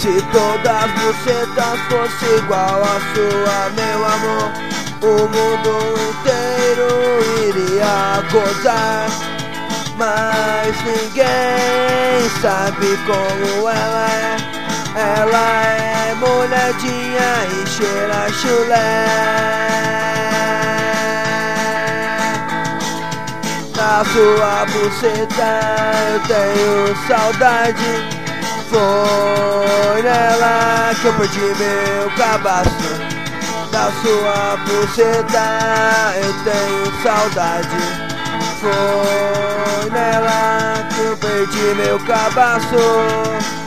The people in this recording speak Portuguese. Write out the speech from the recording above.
Se todas bucetas fossem igual a sua, meu amor O mundo inteiro iria gozar. Mas ninguém sabe como ela molhadinha e cheira chulé. Na sua buceta eu tenho saudade. Foi nela que eu perdi meu cabaço. Da sua buceta eu tenho saudade. Foi nela que eu perdi meu cabaço